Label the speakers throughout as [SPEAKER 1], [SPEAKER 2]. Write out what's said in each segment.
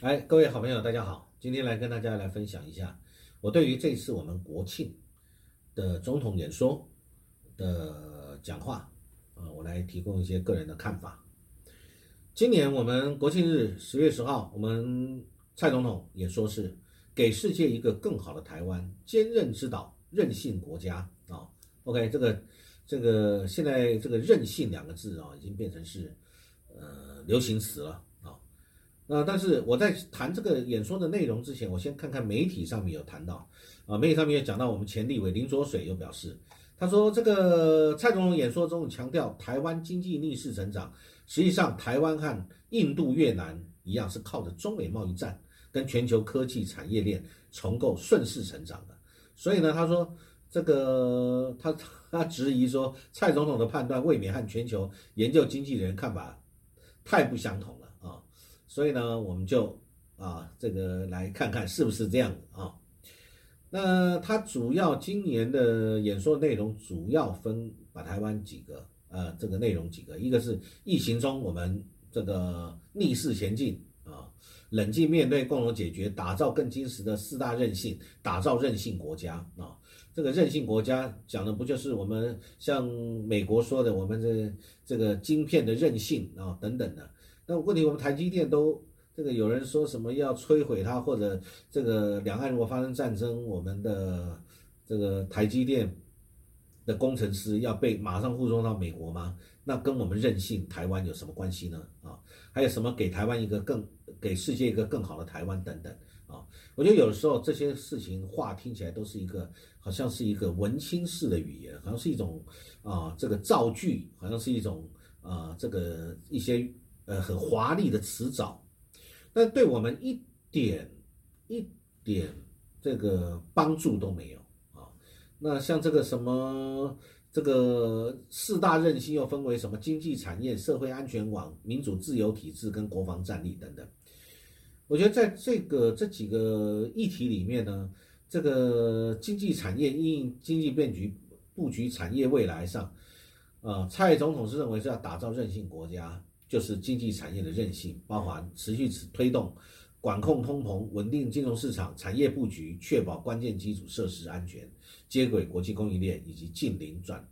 [SPEAKER 1] 哎，各位好朋友，大家好！今天来跟大家来分享一下我对于这次我们国庆的总统演说的讲话，啊，我来提供一些个人的看法。今年我们国庆日十月十号，我们蔡总统也说是给世界一个更好的台湾，坚韧之岛，任性国家啊。OK，这个这个现在这个任性两个字啊，已经变成是呃流行词了。那但是我在谈这个演说的内容之前，我先看看媒体上面有谈到，啊，媒体上面有讲到我们前立委林卓水有表示，他说这个蔡总统演说中强调台湾经济逆势成长，实际上台湾和印度、越南一样是靠着中美贸易战跟全球科技产业链重构顺势成长的，所以呢，他说这个他他质疑说蔡总统的判断未免和全球研究经济人看法太不相同。所以呢，我们就啊，这个来看看是不是这样啊？那他主要今年的演说内容主要分把台湾几个呃这个内容几个，一个是疫情中我们这个逆势前进啊，冷静面对，共同解决，打造更坚实的四大韧性，打造韧性国家啊。这个韧性国家讲的不就是我们像美国说的我们这这个晶片的韧性啊等等的。那问题，我们台积电都这个有人说什么要摧毁它，或者这个两岸如果发生战争，我们的这个台积电的工程师要被马上护送到美国吗？那跟我们任性台湾有什么关系呢？啊，还有什么给台湾一个更给世界一个更好的台湾等等啊？我觉得有的时候这些事情话听起来都是一个好像是一个文青式的语言，好像是一种啊这个造句，好像是一种啊这个一些。呃，很华丽的辞藻，但对我们一点一点这个帮助都没有啊。那像这个什么，这个四大韧性又分为什么？经济产业、社会安全网、民主自由体制跟国防战力等等。我觉得在这个这几个议题里面呢，这个经济产业应经济变局布局产业未来上，啊，蔡总统是认为是要打造韧性国家。就是经济产业的韧性，包含持续推动管控通膨、稳定金融市场、产业布局、确保关键基础设施安全、接轨国际供应链以及近邻转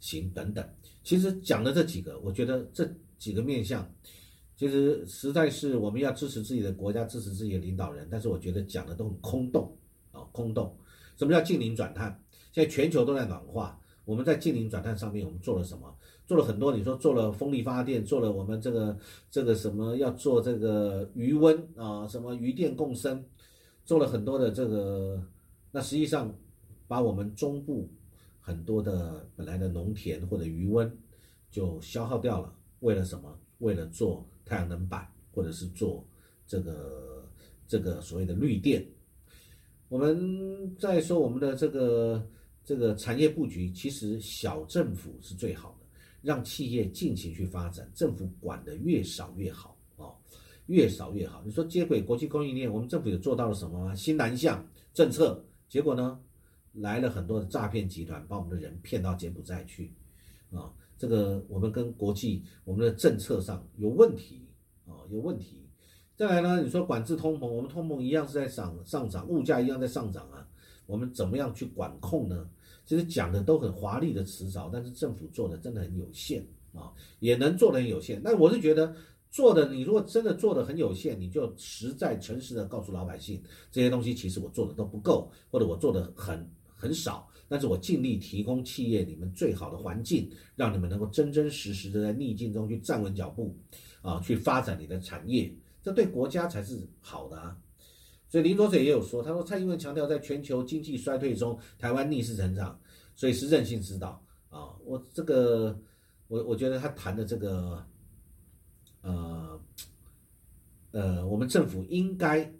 [SPEAKER 1] 型等等。其实讲的这几个，我觉得这几个面向，其实实在是我们要支持自己的国家，支持自己的领导人。但是我觉得讲的都很空洞啊，空洞。什么叫近邻转碳？现在全球都在暖化，我们在近邻转碳上面，我们做了什么？做了很多，你说做了风力发电，做了我们这个这个什么要做这个余温啊，什么余电共生，做了很多的这个，那实际上把我们中部很多的本来的农田或者余温就消耗掉了。为了什么？为了做太阳能板，或者是做这个这个所谓的绿电。我们再说我们的这个这个产业布局，其实小政府是最好的。让企业尽情去发展，政府管的越少越好哦，越少越好。你说接轨国际供应链，我们政府有做到了什么吗？新南向政策，结果呢，来了很多的诈骗集团，把我们的人骗到柬埔寨去，啊，这个我们跟国际我们的政策上有问题啊，有问题。再来呢，你说管制通膨，我们通膨一样是在涨上涨，物价一样在上涨啊，我们怎么样去管控呢？其实讲的都很华丽的辞藻，但是政府做的真的很有限啊，也能做的很有限。那我是觉得做的，你如果真的做的很有限，你就实在诚实的告诉老百姓，这些东西其实我做的都不够，或者我做的很很少，但是我尽力提供企业你们最好的环境，让你们能够真真实实的在逆境中去站稳脚步，啊，去发展你的产业，这对国家才是好的啊。所以林卓水也有说，他说蔡英文强调，在全球经济衰退中，台湾逆势成长，所以是韧性之道啊。我这个，我我觉得他谈的这个，呃，呃，我们政府应该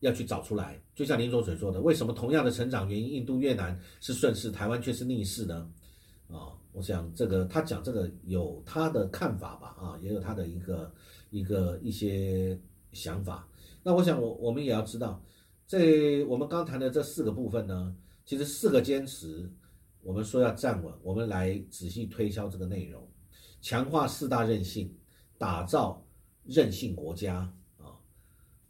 [SPEAKER 1] 要去找出来。就像林卓水说的，为什么同样的成长原因，印度、越南是顺势，台湾却是逆势呢？啊，我想这个他讲这个有他的看法吧，啊，也有他的一个一个一些想法。那我想，我我们也要知道，这我们刚谈的这四个部分呢，其实四个坚持，我们说要站稳，我们来仔细推销这个内容，强化四大韧性，打造韧性国家啊，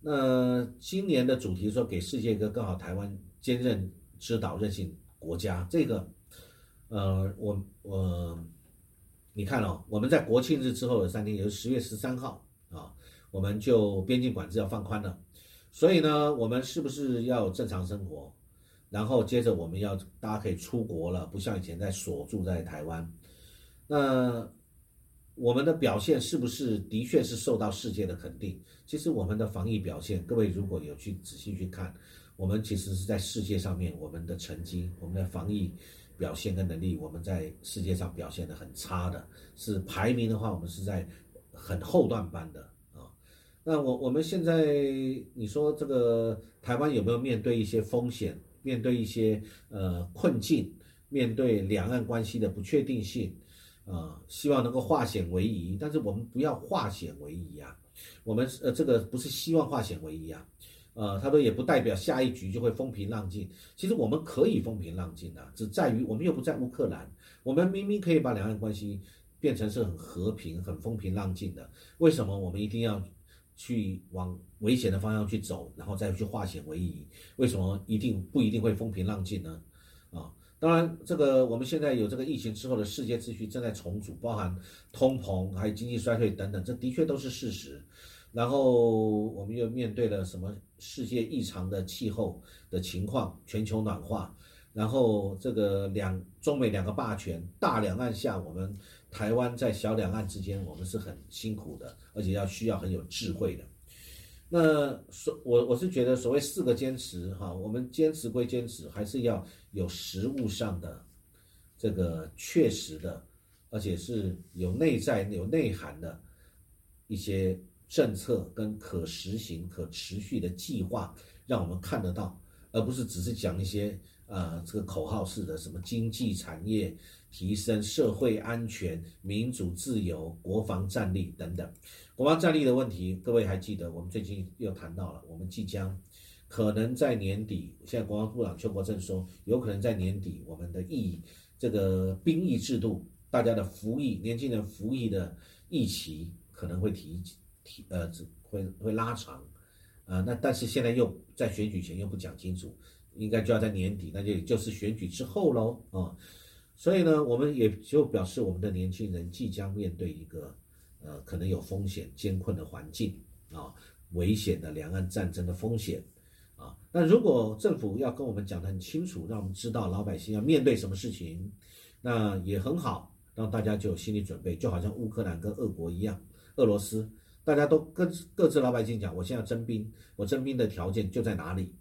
[SPEAKER 1] 那今年的主题说给世界一个更好台湾，坚韧指导韧性国家，这个，呃，我我，你看哦，我们在国庆日之后的三天，也就是十月十三号，我们就边境管制要放宽了，所以呢，我们是不是要正常生活？然后接着我们要大家可以出国了，不像以前在锁住在台湾。那我们的表现是不是的确是受到世界的肯定？其实我们的防疫表现，各位如果有去仔细去看，我们其实是在世界上面，我们的成绩、我们的防疫表现跟能力，我们在世界上表现的很差的，是排名的话，我们是在很后段班的。那我我们现在你说这个台湾有没有面对一些风险？面对一些呃困境，面对两岸关系的不确定性，啊，希望能够化险为夷。但是我们不要化险为夷啊，我们呃这个不是希望化险为夷啊，呃，他说也不代表下一局就会风平浪静。其实我们可以风平浪静的，只在于我们又不在乌克兰，我们明明可以把两岸关系变成是很和平、很风平浪静的，为什么我们一定要？去往危险的方向去走，然后再去化险为夷，为什么一定不一定会风平浪静呢？啊，当然，这个我们现在有这个疫情之后的世界秩序正在重组，包含通膨，还有经济衰退等等，这的确都是事实。然后我们又面对了什么世界异常的气候的情况，全球暖化，然后这个两中美两个霸权，大两岸下我们。台湾在小两岸之间，我们是很辛苦的，而且要需要很有智慧的。那所我我是觉得，所谓四个坚持哈，我们坚持归坚持，还是要有实物上的这个确实的，而且是有内在有内涵的一些政策跟可实行、可持续的计划，让我们看得到，而不是只是讲一些啊这个口号式的什么经济产业。提升社会安全、民主自由、国防战力等等。国防战力的问题，各位还记得？我们最近又谈到了，我们即将可能在年底，现在国防部长邱国正说，有可能在年底，我们的役这个兵役制度，大家的服役，年轻人服役的役期可能会提提呃，会会拉长啊。那但是现在又在选举前又不讲清楚，应该就要在年底，那就就是选举之后喽啊。所以呢，我们也就表示我们的年轻人即将面对一个，呃，可能有风险、艰困的环境啊，危险的两岸战争的风险啊。那如果政府要跟我们讲得很清楚，让我们知道老百姓要面对什么事情，那也很好，让大家就有心理准备。就好像乌克兰跟俄国一样，俄罗斯大家都各各自老百姓讲，我现在征兵，我征兵的条件就在哪里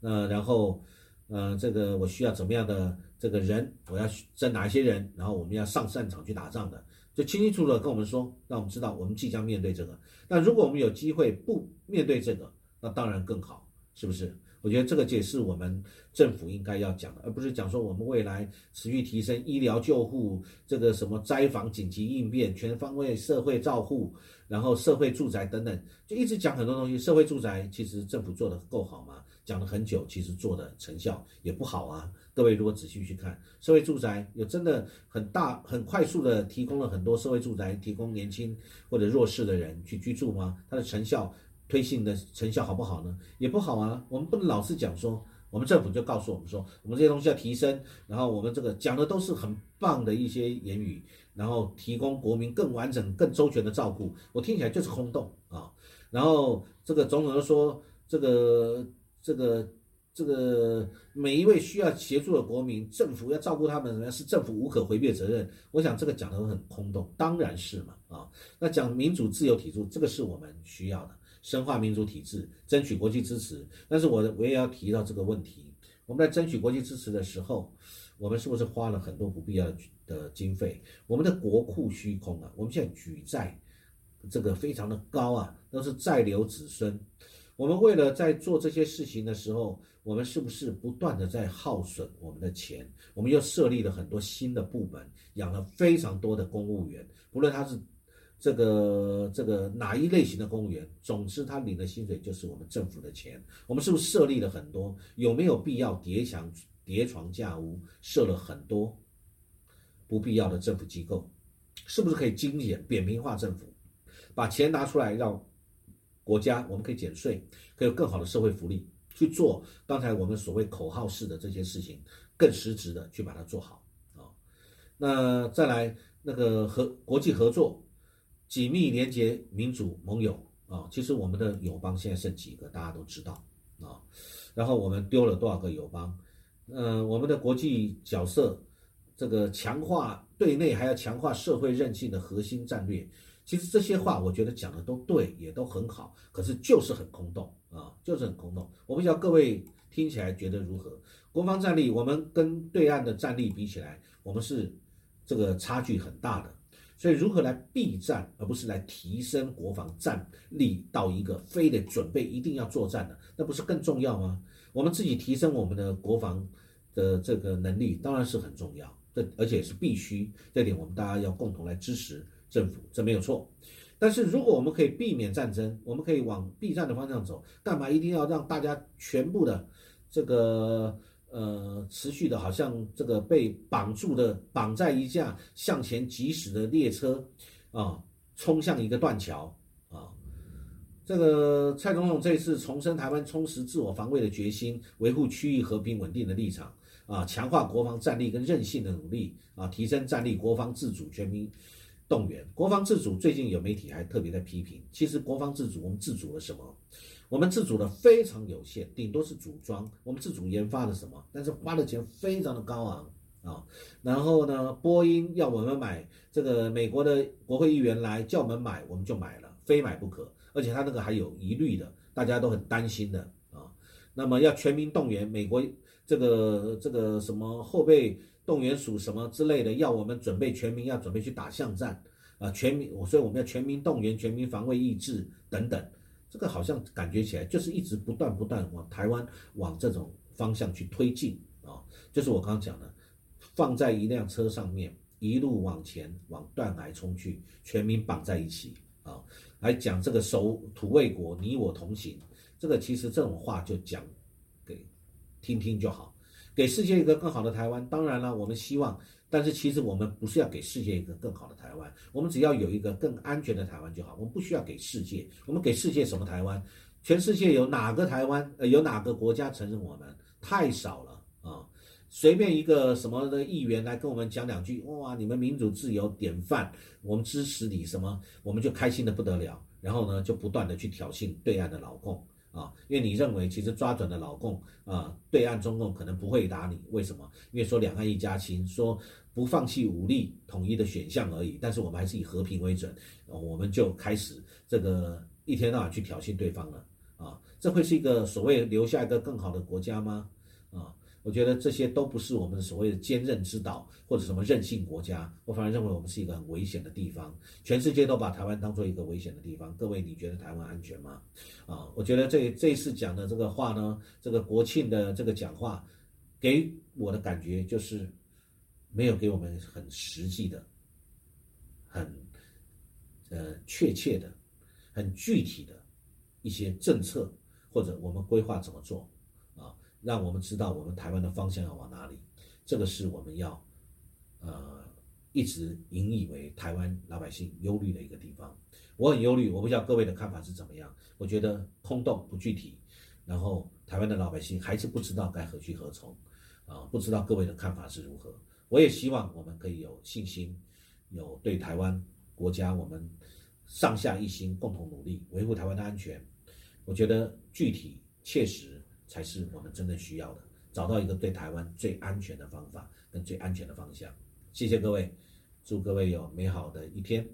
[SPEAKER 1] 呃？然后，呃，这个我需要怎么样的？这个人我要征哪些人，然后我们要上战场去打仗的，就清清楚楚的跟我们说，让我们知道我们即将面对这个。那如果我们有机会不面对这个，那当然更好，是不是？我觉得这个解释我们政府应该要讲的，而不是讲说我们未来持续提升医疗救护，这个什么灾防紧急应变、全方位社会照护，然后社会住宅等等，就一直讲很多东西。社会住宅其实政府做的够好吗？讲了很久，其实做的成效也不好啊。各位如果仔细去看，社会住宅有真的很大、很快速的提供了很多社会住宅，提供年轻或者弱势的人去居住吗？它的成效推进的成效好不好呢？也不好啊。我们不能老是讲说，我们政府就告诉我们说，我们这些东西要提升，然后我们这个讲的都是很棒的一些言语，然后提供国民更完整、更周全的照顾，我听起来就是空洞啊。然后这个总统又说，这个这个。这个每一位需要协助的国民，政府要照顾他们，是政府无可回避的责任。我想这个讲的很空洞，当然是嘛啊。那讲民主自由体制，这个是我们需要的，深化民主体制，争取国际支持。但是我我也要提到这个问题，我们在争取国际支持的时候，我们是不是花了很多不必要的经费？我们的国库虚空啊，我们现在举债，这个非常的高啊，都是债留子孙。我们为了在做这些事情的时候，我们是不是不断的在耗损我们的钱？我们又设立了很多新的部门，养了非常多的公务员，不论他是这个这个哪一类型的公务员，总之他领的薪水就是我们政府的钱。我们是不是设立了很多？有没有必要叠墙叠床架屋，设了很多不必要的政府机构？是不是可以精简扁平化政府，把钱拿出来让？国家，我们可以减税，可以有更好的社会福利去做。刚才我们所谓口号式的这些事情，更实质的去把它做好啊。那再来那个和国际合作，紧密连接民主盟友啊。其实我们的友邦现在剩几个，大家都知道啊。然后我们丢了多少个友邦？嗯，我们的国际角色，这个强化对内还要强化社会韧性的核心战略。其实这些话我觉得讲的都对，也都很好，可是就是很空洞啊，就是很空洞。我不知道各位听起来觉得如何？国防战力，我们跟对岸的战力比起来，我们是这个差距很大的。所以如何来避战，而不是来提升国防战力到一个非得准备一定要作战的，那不是更重要吗？我们自己提升我们的国防的这个能力，当然是很重要，这而且是必须，这点我们大家要共同来支持。政府这没有错，但是如果我们可以避免战争，我们可以往避战的方向走，干嘛一定要让大家全部的这个呃持续的，好像这个被绑住的绑在一架向前疾驶的列车啊，冲向一个断桥啊？这个蔡总统这次重申台湾充实自我防卫的决心，维护区域和平稳定的立场啊，强化国防战力跟韧性的努力啊，提升战力国防自主全民。动员国防自主，最近有媒体还特别在批评。其实国防自主，我们自主了什么？我们自主的非常有限，顶多是组装。我们自主研发了什么？但是花的钱非常的高昂啊。然后呢，波音要我们买，这个美国的国会议员来叫我们买，我们就买了，非买不可。而且他那个还有疑虑的，大家都很担心的啊。那么要全民动员，美国这个这个什么后备。动员署什么之类的，要我们准备全民要准备去打巷战，啊，全民，所以我们要全民动员、全民防卫意志等等，这个好像感觉起来就是一直不断不断往台湾往这种方向去推进啊，就是我刚刚讲的，放在一辆车上面一路往前往断崖冲去，全民绑在一起啊，来讲这个守土卫国，你我同行，这个其实这种话就讲给听听就好。给世界一个更好的台湾，当然了，我们希望，但是其实我们不是要给世界一个更好的台湾，我们只要有一个更安全的台湾就好。我们不需要给世界，我们给世界什么台湾？全世界有哪个台湾？呃，有哪个国家承认我们？太少了啊！随便一个什么的议员来跟我们讲两句，哇，你们民主自由典范，我们支持你什么，我们就开心的不得了。然后呢，就不断的去挑衅对岸的老共。啊，因为你认为其实抓准了老共啊，对岸中共可能不会打你，为什么？因为说两岸一家亲，说不放弃武力统一的选项而已，但是我们还是以和平为准，我们就开始这个一天到晚去挑衅对方了啊，这会是一个所谓留下一个更好的国家吗？我觉得这些都不是我们所谓的坚韧之岛，或者什么任性国家。我反而认为我们是一个很危险的地方。全世界都把台湾当做一个危险的地方。各位，你觉得台湾安全吗？啊，我觉得这这一次讲的这个话呢，这个国庆的这个讲话，给我的感觉就是没有给我们很实际的、很呃确切的、很具体的一些政策，或者我们规划怎么做。让我们知道我们台湾的方向要往哪里，这个是我们要，呃，一直引以为台湾老百姓忧虑的一个地方。我很忧虑，我不知道各位的看法是怎么样。我觉得空洞不具体，然后台湾的老百姓还是不知道该何去何从，啊，不知道各位的看法是如何。我也希望我们可以有信心，有对台湾国家我们上下一心，共同努力维护台湾的安全。我觉得具体切实。才是我们真正需要的，找到一个对台湾最安全的方法跟最安全的方向。谢谢各位，祝各位有美好的一天。